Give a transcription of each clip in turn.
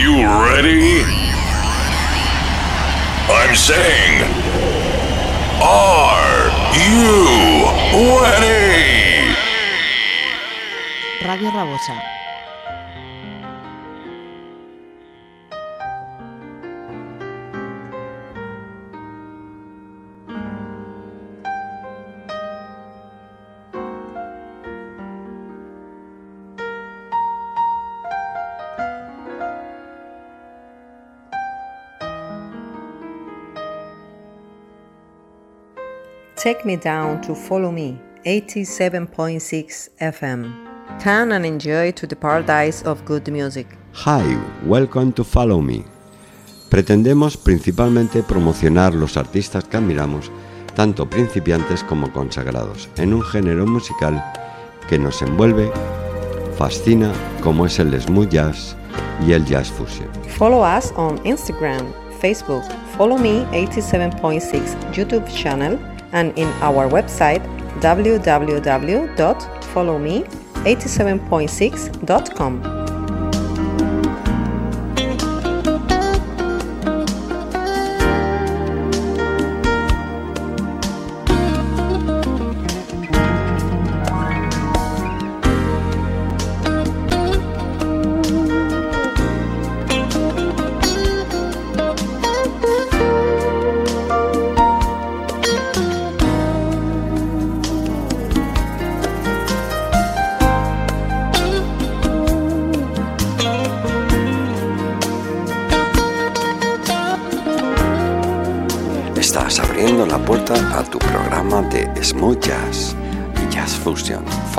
you ready? I'm saying, are you ready? Radio Rabosa Take me down to follow me, 87.6 FM. Come and enjoy to the paradise of good music. Hi, welcome to Follow Me. Pretendemos principalmente promocionar los artistas que admiramos, tanto principiantes como consagrados, en un género musical que nos envuelve, fascina, como es el smooth jazz y el jazz fusion. Follow us on Instagram, Facebook, Follow Me 87.6 YouTube channel and in our website www.followme87.6.com.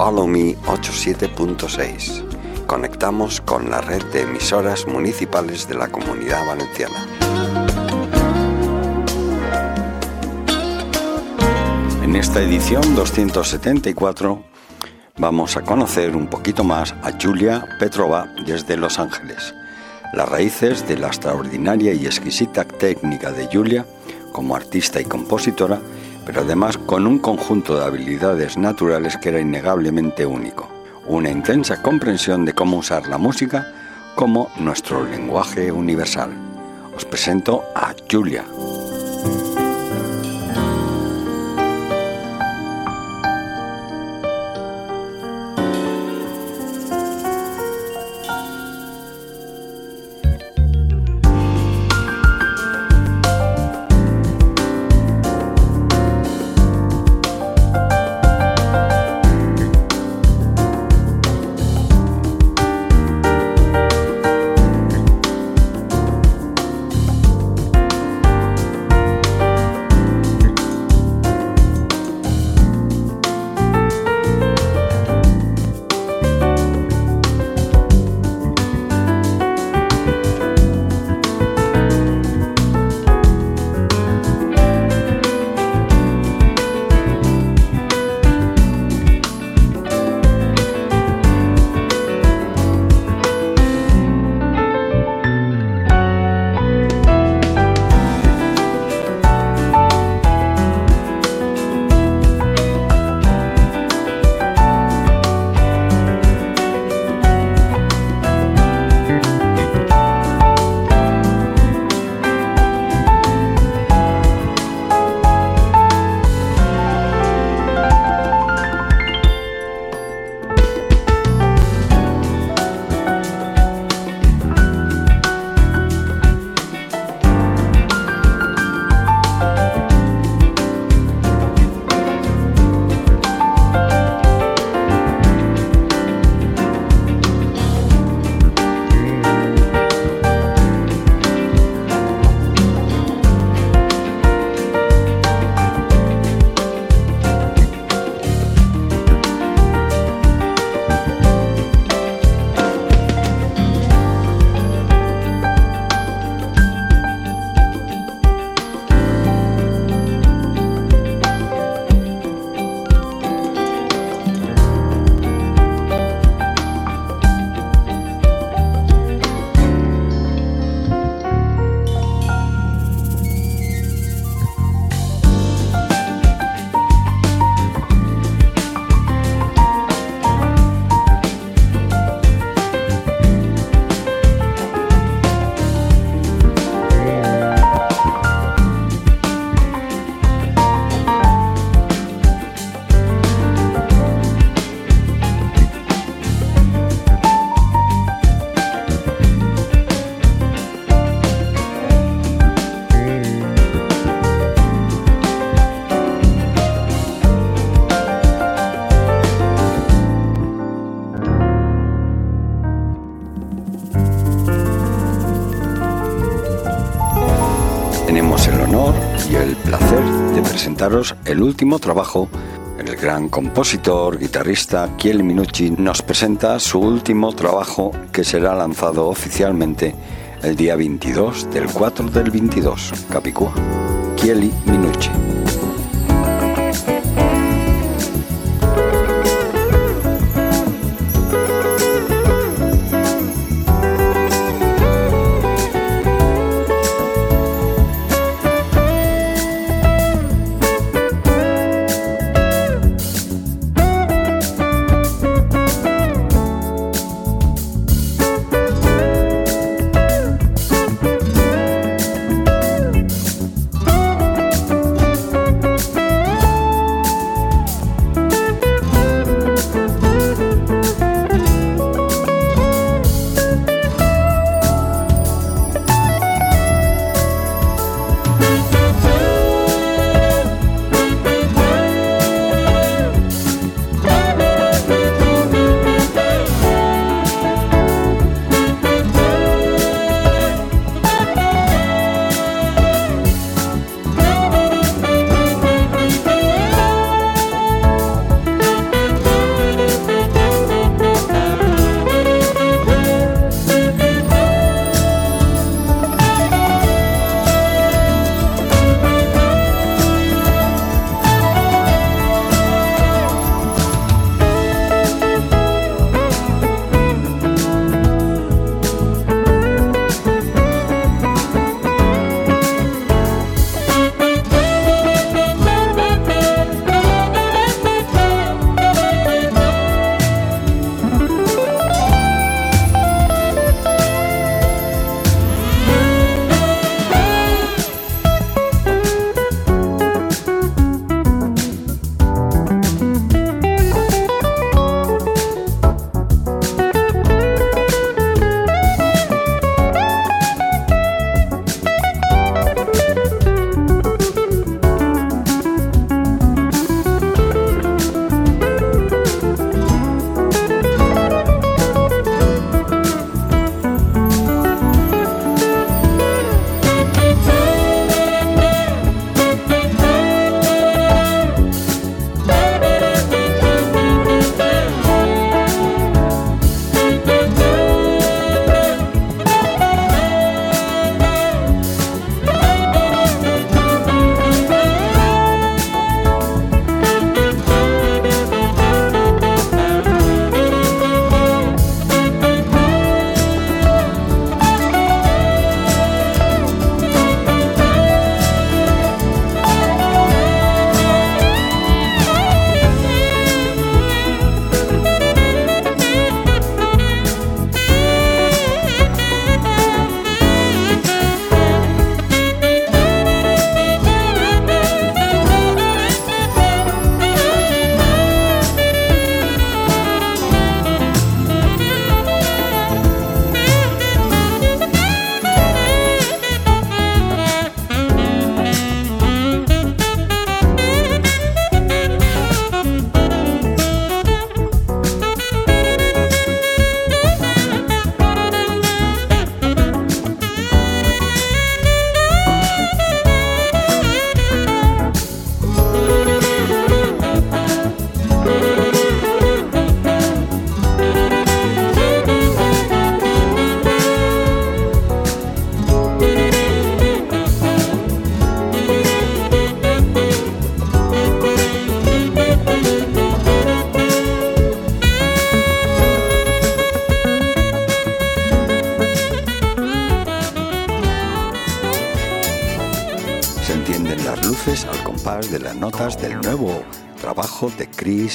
Follow Me 87.6. Conectamos con la red de emisoras municipales de la Comunidad Valenciana. En esta edición 274 vamos a conocer un poquito más a Julia Petrova desde Los Ángeles. Las raíces de la extraordinaria y exquisita técnica de Julia como artista y compositora pero además con un conjunto de habilidades naturales que era innegablemente único, una intensa comprensión de cómo usar la música como nuestro lenguaje universal. Os presento a Julia. Presentaros el último trabajo. El gran compositor, guitarrista Kiel Minucci nos presenta su último trabajo que será lanzado oficialmente el día 22 del 4 del 22, Capicúa. Kieli Minucci.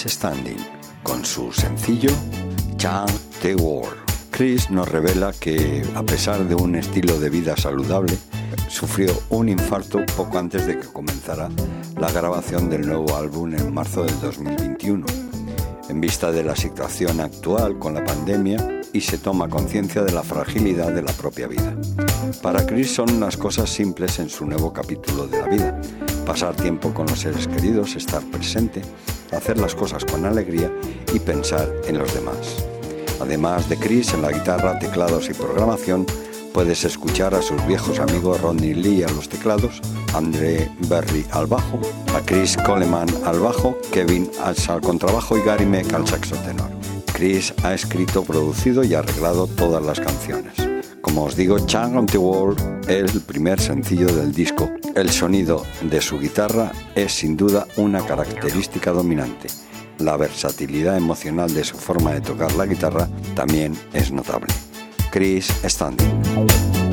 Standing con su sencillo Chant the World. Chris nos revela que, a pesar de un estilo de vida saludable, sufrió un infarto poco antes de que comenzara la grabación del nuevo álbum en marzo del 2021. En vista de la situación actual con la pandemia y se toma conciencia de la fragilidad de la propia vida. Para Chris son las cosas simples en su nuevo capítulo de la vida. Pasar tiempo con los seres queridos, estar presente, hacer las cosas con alegría y pensar en los demás. Además de Chris en la guitarra, teclados y programación, puedes escuchar a sus viejos amigos Rodney Lee a los teclados, André Berry al bajo, a Chris Coleman al bajo, Kevin Atz al contrabajo y Gary Meck al saxo tenor. Chris ha escrito, producido y arreglado todas las canciones. Como os digo, Chang on the Wall es el primer sencillo del disco. El sonido de su guitarra es sin duda una característica dominante. La versatilidad emocional de su forma de tocar la guitarra también es notable. Chris Standing.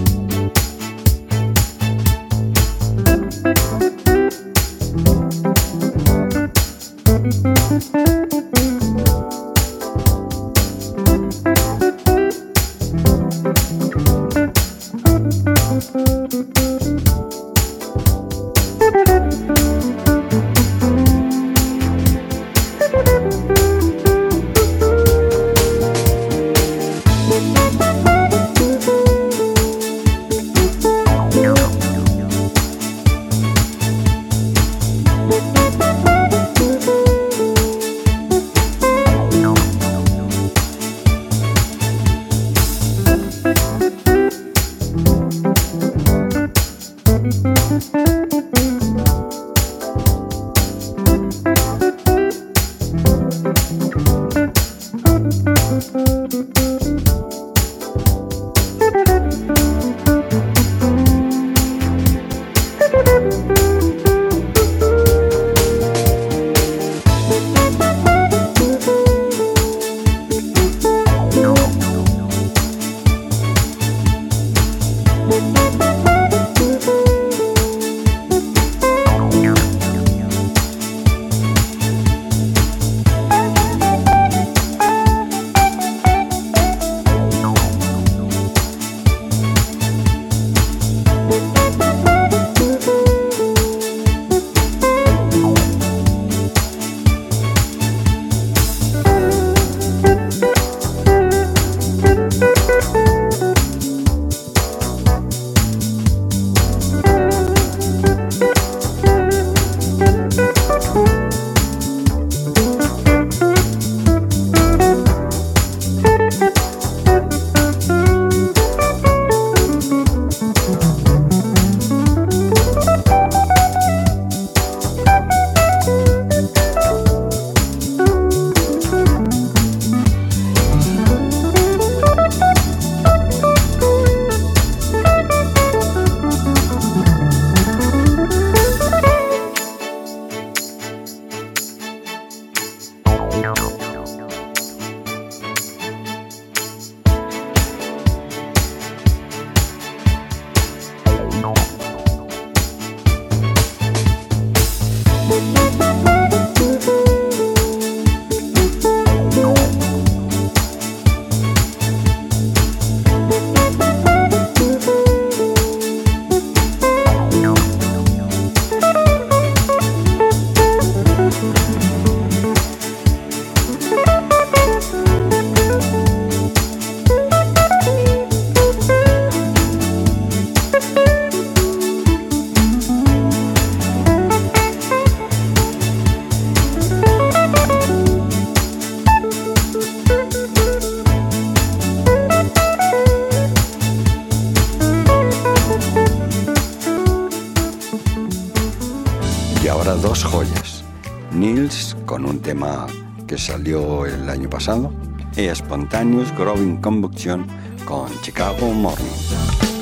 pasado e Spontaneous Growing Convulsion con Chicago Morning.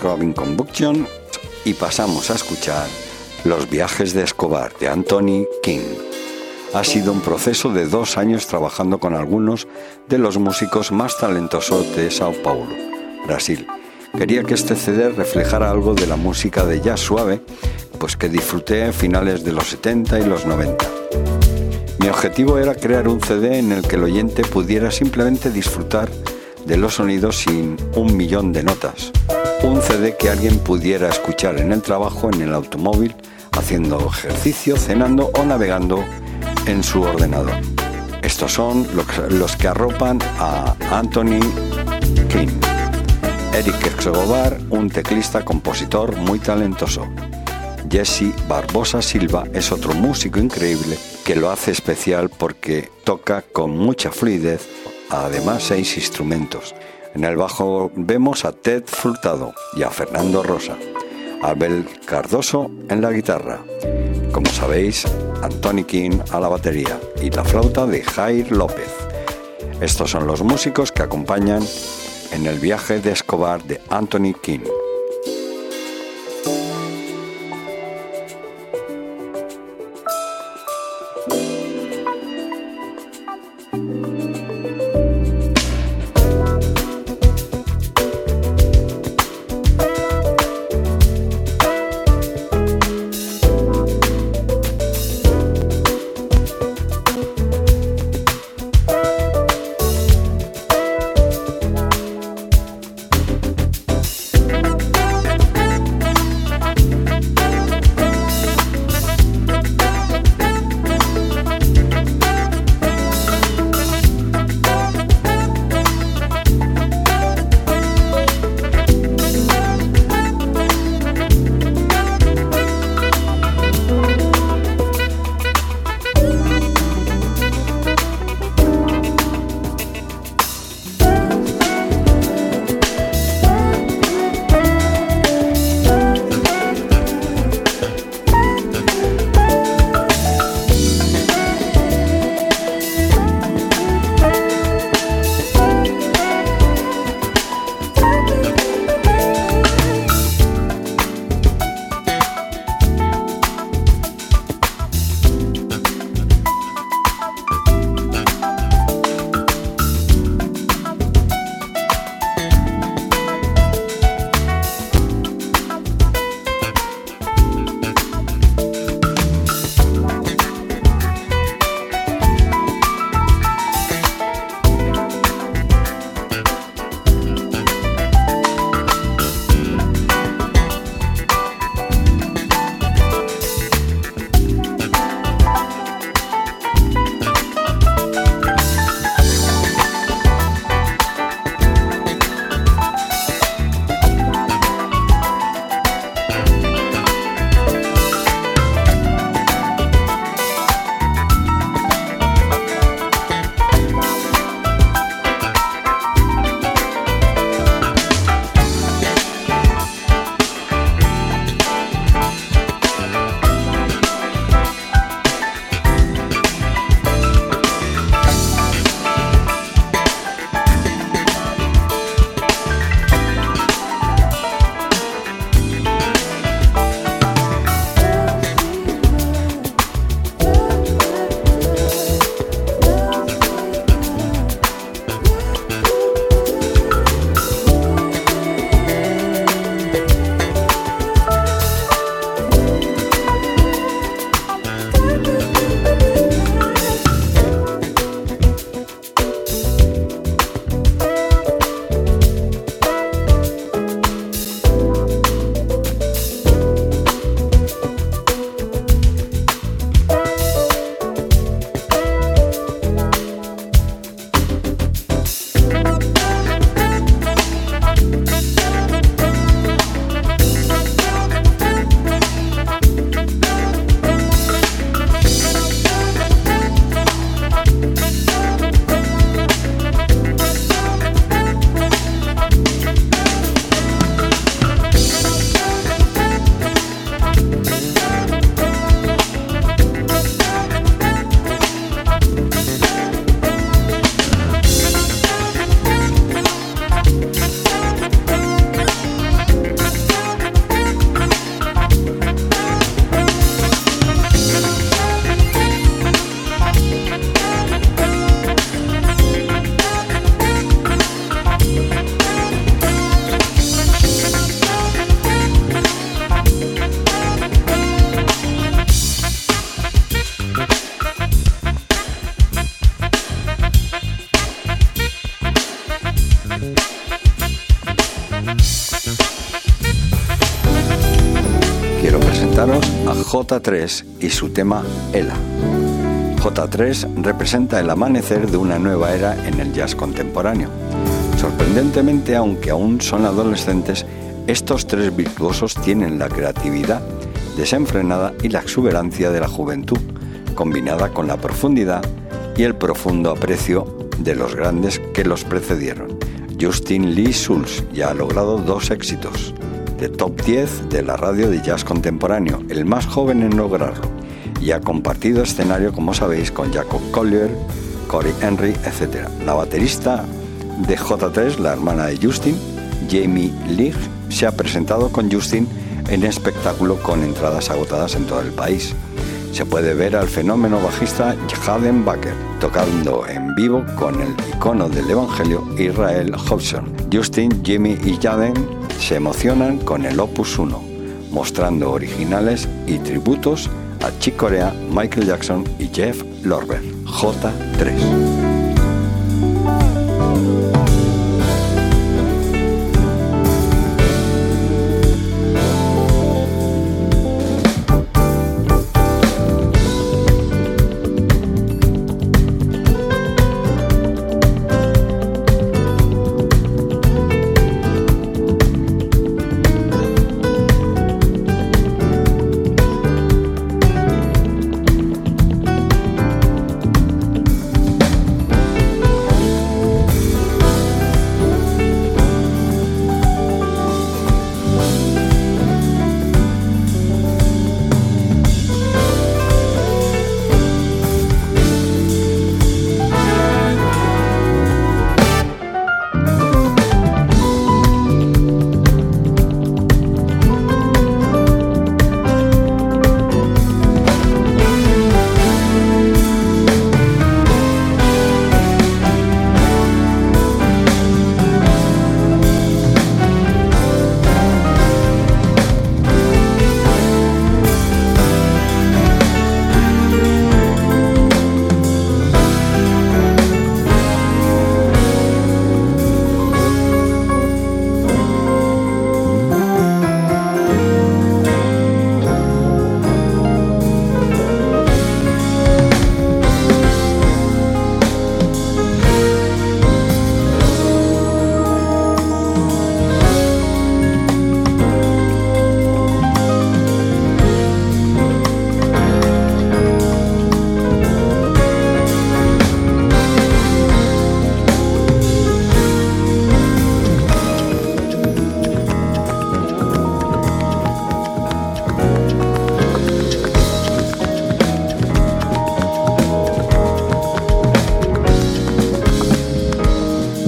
Growing Combustion y pasamos a escuchar Los viajes de Escobar de Anthony King. Ha sido un proceso de dos años trabajando con algunos de los músicos más talentosos de Sao Paulo, Brasil. Quería que este CD reflejara algo de la música de jazz suave, pues que disfruté en finales de los 70 y los 90. Mi objetivo era crear un CD en el que el oyente pudiera simplemente disfrutar de los sonidos sin un millón de notas. Un CD que alguien pudiera escuchar en el trabajo, en el automóvil, haciendo ejercicio, cenando o navegando en su ordenador. Estos son los que arropan a Anthony King. Eric Escobar, un teclista compositor muy talentoso. Jesse Barbosa Silva es otro músico increíble que lo hace especial porque toca con mucha fluidez, además seis instrumentos. En el bajo vemos a Ted Furtado y a Fernando Rosa, Abel Cardoso en la guitarra. Como sabéis, Anthony King a la batería y la flauta de Jair López. Estos son los músicos que acompañan en el viaje de Escobar de Anthony King. J3 y su tema Ela. J3 representa el amanecer de una nueva era en el jazz contemporáneo. Sorprendentemente, aunque aún son adolescentes, estos tres virtuosos tienen la creatividad desenfrenada y la exuberancia de la juventud, combinada con la profundidad y el profundo aprecio de los grandes que los precedieron. Justin Lee Schulz ya ha logrado dos éxitos, de top 10 de la radio de jazz contemporáneo, el más joven en lograrlo, y ha compartido escenario, como sabéis, con Jacob Collier, Corey Henry, etc. La baterista de J3, la hermana de Justin, Jamie Lee, se ha presentado con Justin en espectáculo con entradas agotadas en todo el país. Se puede ver al fenómeno bajista Jaden Baker tocando en vivo con el icono del Evangelio Israel Hobson. Justin, Jimmy y Jaden se emocionan con el Opus 1, mostrando originales y tributos a Chick Corea, Michael Jackson y Jeff Lorber. J3.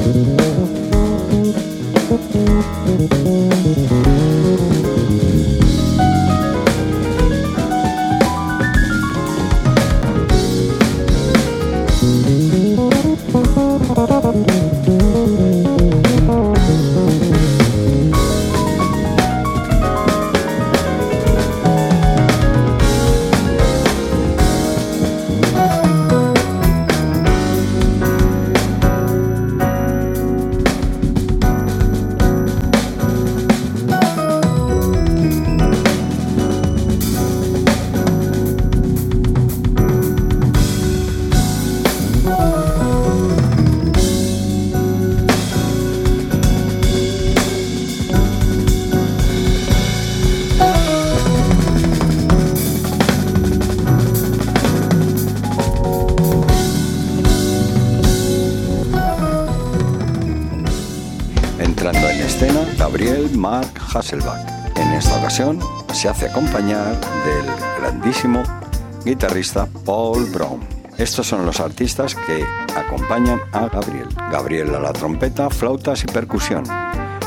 Thank you. Hasselbach. En esta ocasión se hace acompañar del grandísimo guitarrista Paul Brown. Estos son los artistas que acompañan a Gabriel. Gabriel a la trompeta, flautas y percusión.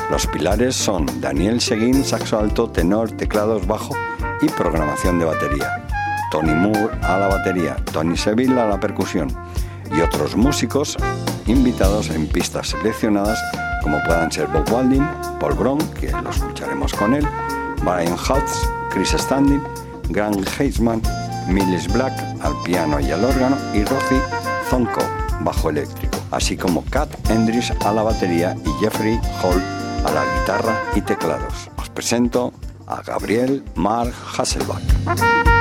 Los pilares son Daniel Seguín, saxo alto, tenor, teclados, bajo y programación de batería. Tony Moore a la batería, Tony Seville a la percusión y otros músicos invitados en pistas seleccionadas como puedan ser Bob Walding, Paul Brown, que lo escucharemos con él, Brian Hutz, Chris Standing, Grant Heisman, Millis Black al piano y al órgano y Rocky Zonko bajo eléctrico, así como Kat Endris a la batería y Jeffrey Hall a la guitarra y teclados. Os presento a Gabriel Mark Hasselbach.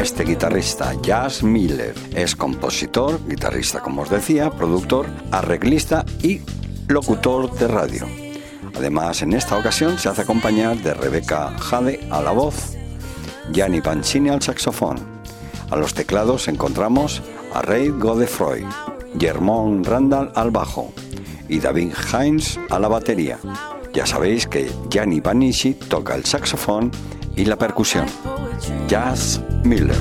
Este guitarrista, Jazz Miller. Es compositor, guitarrista como os decía, productor, arreglista y locutor de radio. Además, en esta ocasión se hace acompañar de Rebecca Jade a la voz, Gianni Pancini al saxofón. A los teclados encontramos a Ray Godefroy, Germón Randall al bajo y David Hines a la batería. Ya sabéis que Gianni Panici toca el saxofón y la percusión. Jazz Miller.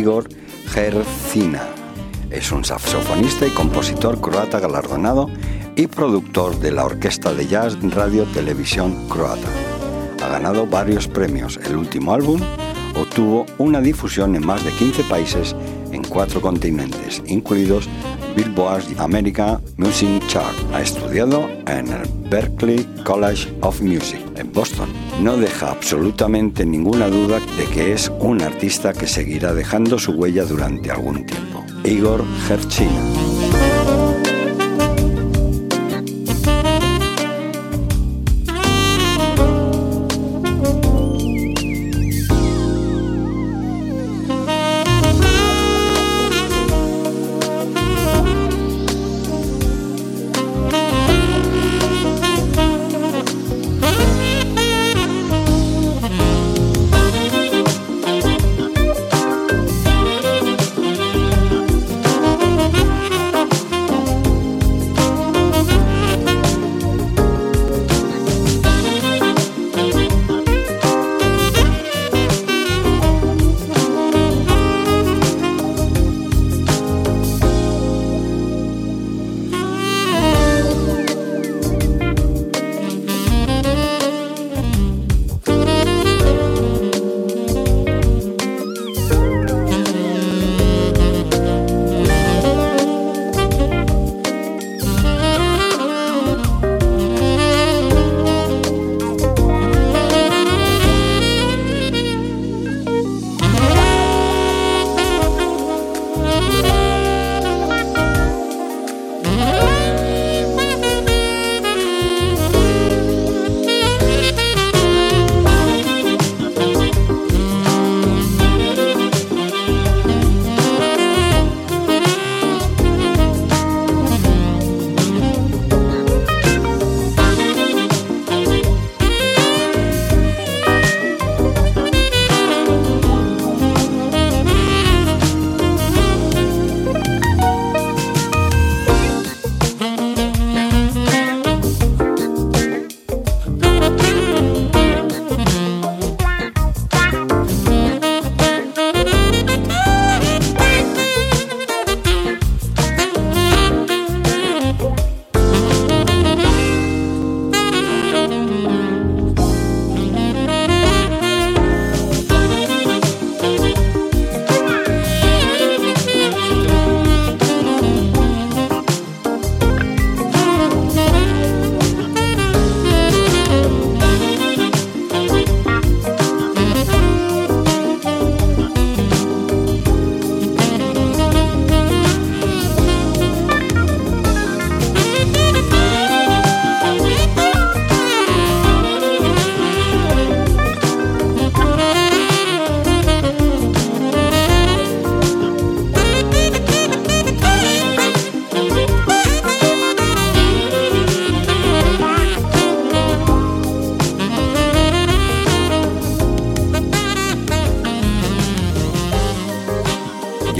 Igor. Es un saxofonista y compositor croata galardonado y productor de la Orquesta de Jazz Radio Televisión Croata. Ha ganado varios premios. El último álbum obtuvo una difusión en más de 15 países en cuatro continentes, incluidos Billboard America Music Chart. Ha estudiado en el Berklee College of Music en Boston. No deja absolutamente ninguna duda de que es un artista que seguirá dejando su huella durante algún tiempo. Igor Herchina.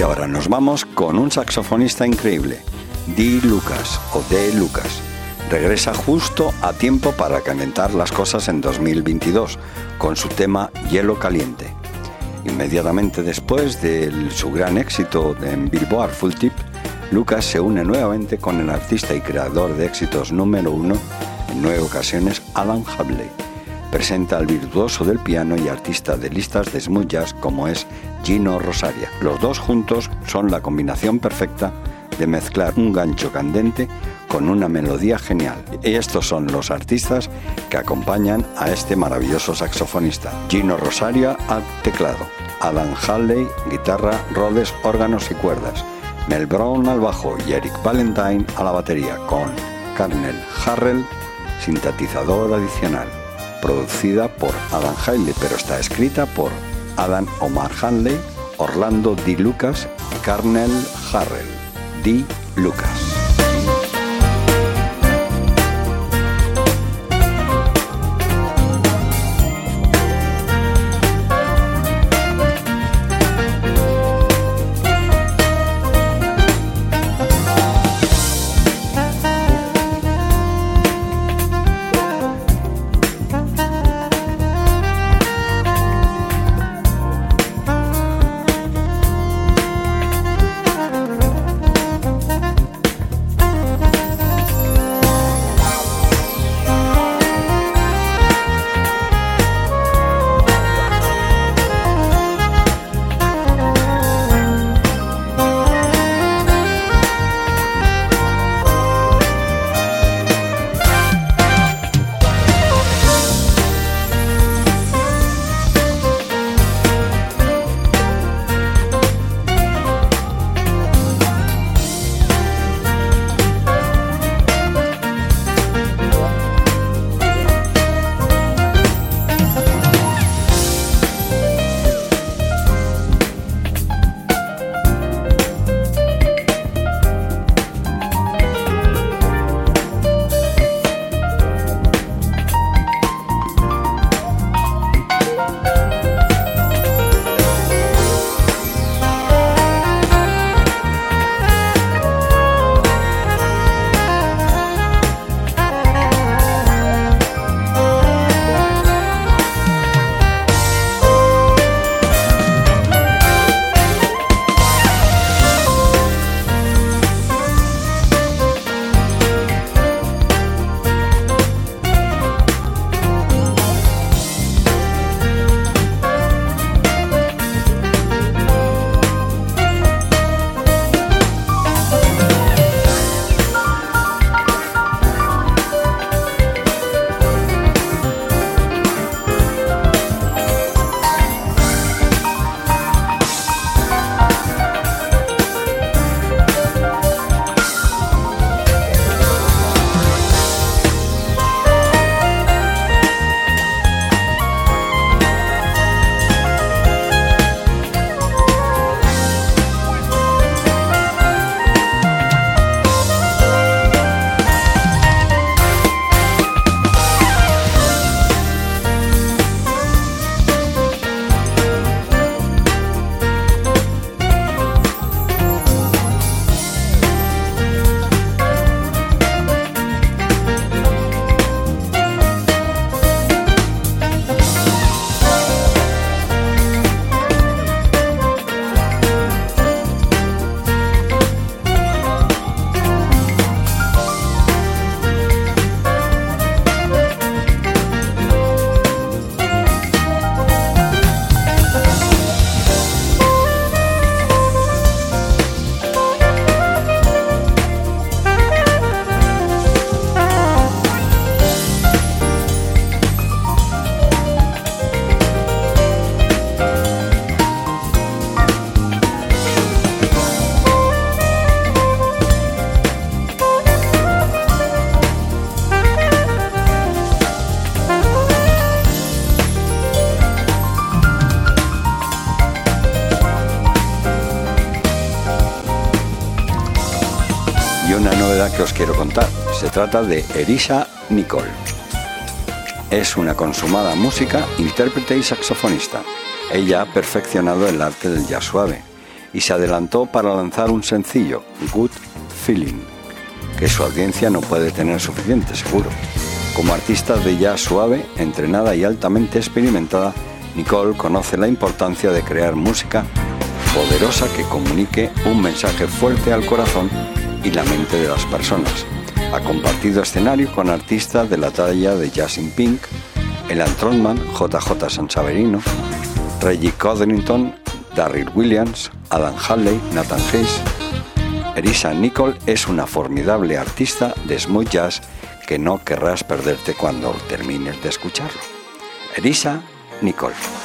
Ahora nos vamos con un saxofonista increíble, D. Lucas o D. Lucas. Regresa justo a tiempo para calentar las cosas en 2022 con su tema Hielo Caliente. Inmediatamente después de su gran éxito en Billboard Full Tip, Lucas se une nuevamente con el artista y creador de éxitos número uno en nueve ocasiones, Alan Habley. Presenta al virtuoso del piano y artista de listas de smooth como es Gino Rosaria. Los dos juntos son la combinación perfecta de mezclar un gancho candente con una melodía genial. Y estos son los artistas que acompañan a este maravilloso saxofonista. Gino Rosaria al teclado, Alan Halley, guitarra, rodes, órganos y cuerdas. Mel Brown al bajo y Eric Valentine a la batería con Carnel Harrell, sintetizador adicional, producida por Adam Haley, pero está escrita por Adam Omar Hanley, Orlando D. Lucas y Carnel Harrell. D. Lucas. Trata de Erisha Nicole. Es una consumada música, intérprete y saxofonista. Ella ha perfeccionado el arte del jazz suave y se adelantó para lanzar un sencillo, Good Feeling, que su audiencia no puede tener suficiente seguro. Como artista de jazz suave, entrenada y altamente experimentada, Nicole conoce la importancia de crear música poderosa que comunique un mensaje fuerte al corazón y la mente de las personas. Ha compartido escenario con artistas de la talla de Justin Pink, Elan Trotman, JJ Sansaverino, Reggie Codrington, Darryl Williams, Adam Halley, Nathan Hayes. Erisa Nicole es una formidable artista de smooth jazz que no querrás perderte cuando termines de escucharlo. Erisa Nicole.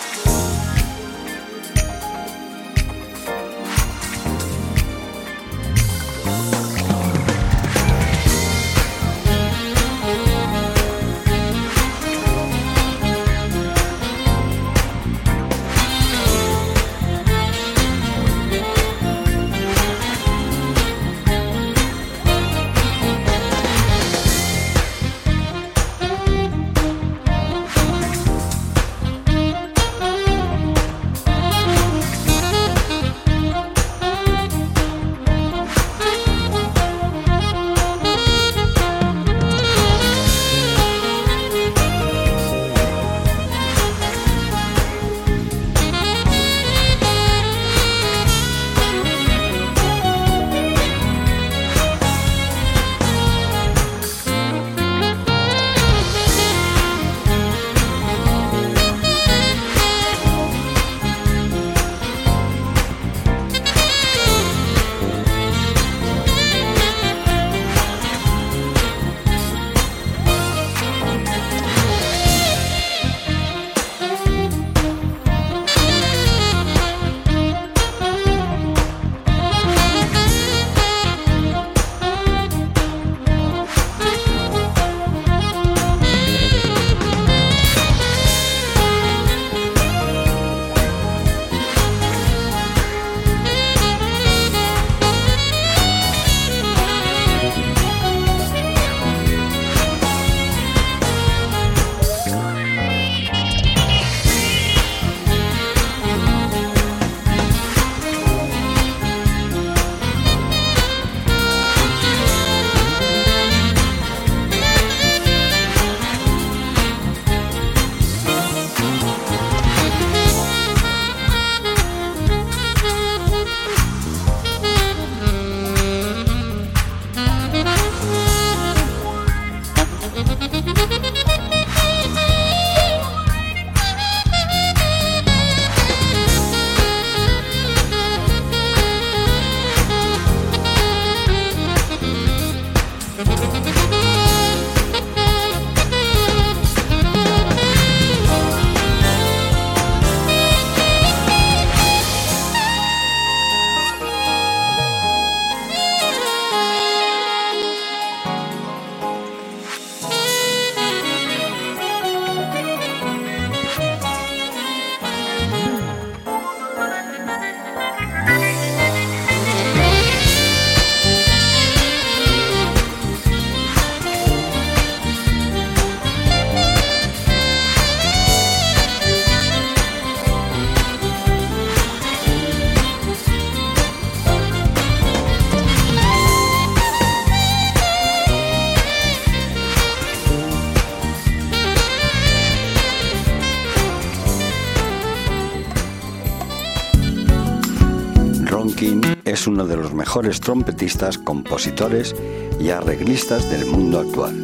Uno de los mejores trompetistas, compositores y arreglistas del mundo actual.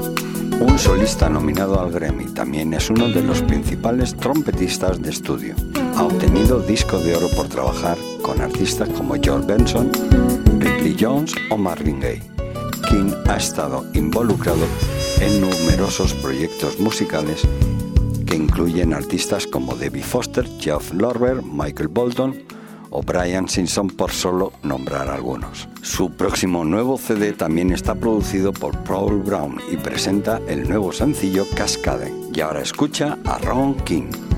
Un solista nominado al Grammy, también es uno de los principales trompetistas de estudio. Ha obtenido disco de oro por trabajar con artistas como George Benson, Ricky Jones o Marvin Gaye. King ha estado involucrado en numerosos proyectos musicales que incluyen artistas como Debbie Foster, Jeff Lorber, Michael Bolton, o Brian Simpson por solo nombrar algunos. Su próximo nuevo CD también está producido por Paul Brown y presenta el nuevo sencillo Cascade. Y ahora escucha a Ron King.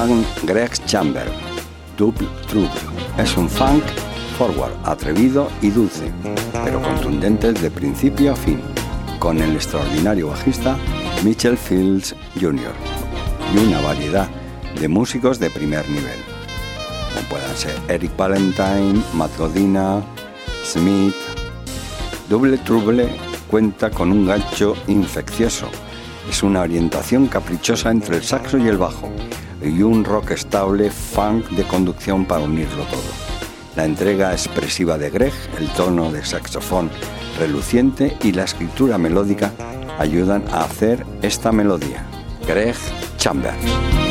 Chasman Greg Chamber, Double Trouble. Es un funk forward, atrevido y dulce, pero contundente de principio a fin, con el extraordinario bajista Mitchell Fields Jr. y una variedad de músicos de primer nivel, como puedan ser Eric Valentine, Matt Godina, Smith. Double Trouble cuenta con un gancho infeccioso. Es una orientación caprichosa entre el saxo y el bajo y un rock estable funk de conducción para unirlo todo. La entrega expresiva de Greg, el tono de saxofón reluciente y la escritura melódica ayudan a hacer esta melodía. Greg Chambers.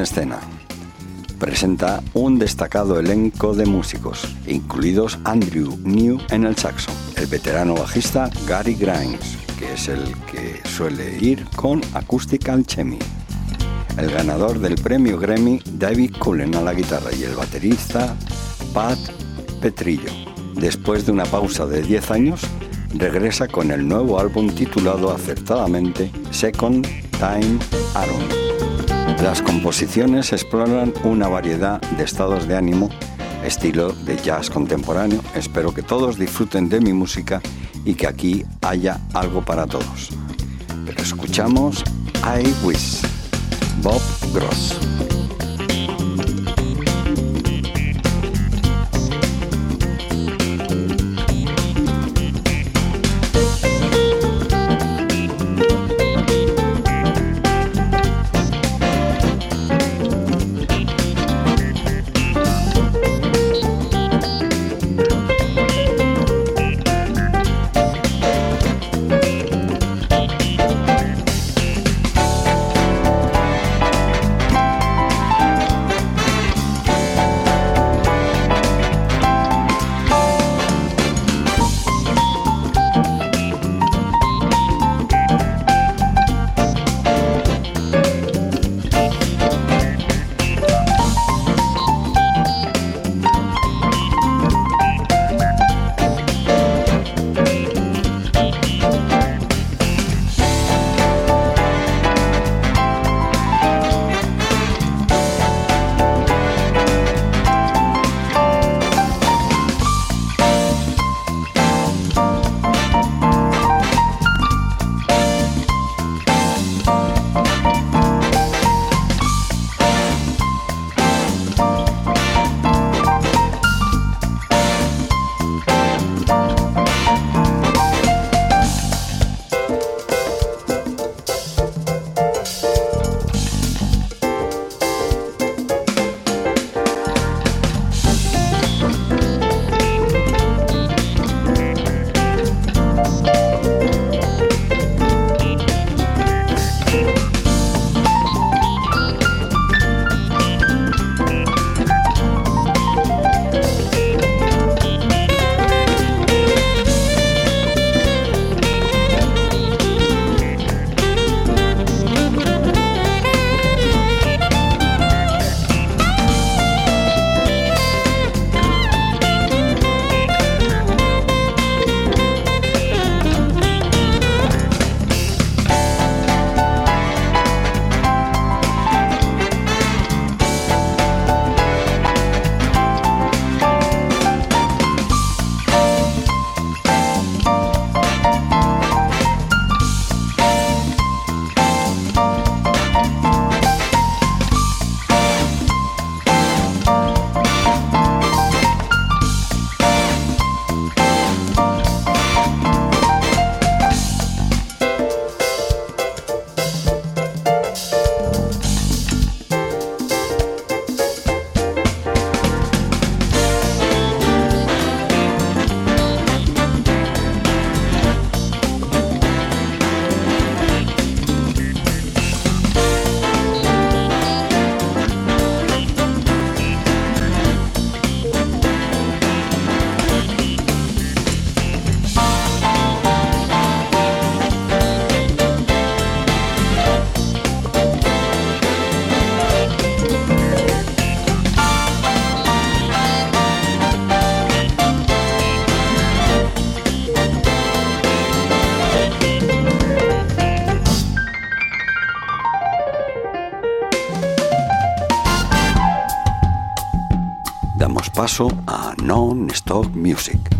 En escena. Presenta un destacado elenco de músicos, incluidos Andrew New en el saxo, el veterano bajista Gary Grimes, que es el que suele ir con Acoustical Chemi, el ganador del premio Grammy David Cullen a la guitarra y el baterista Pat Petrillo. Después de una pausa de 10 años, regresa con el nuevo álbum titulado acertadamente Second Time Aaron. Las composiciones exploran una variedad de estados de ánimo, estilo de jazz contemporáneo. Espero que todos disfruten de mi música y que aquí haya algo para todos. Pero escuchamos I Wish, Bob Gross. A Non-Stop Music.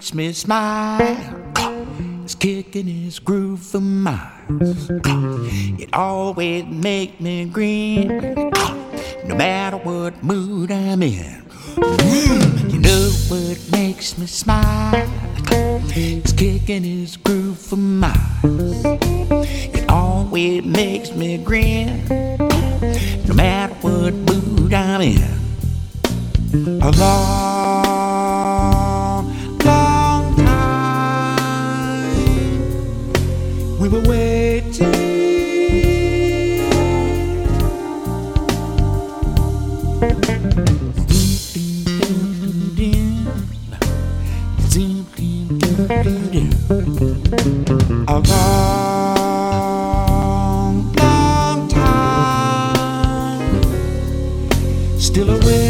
Makes me smile still away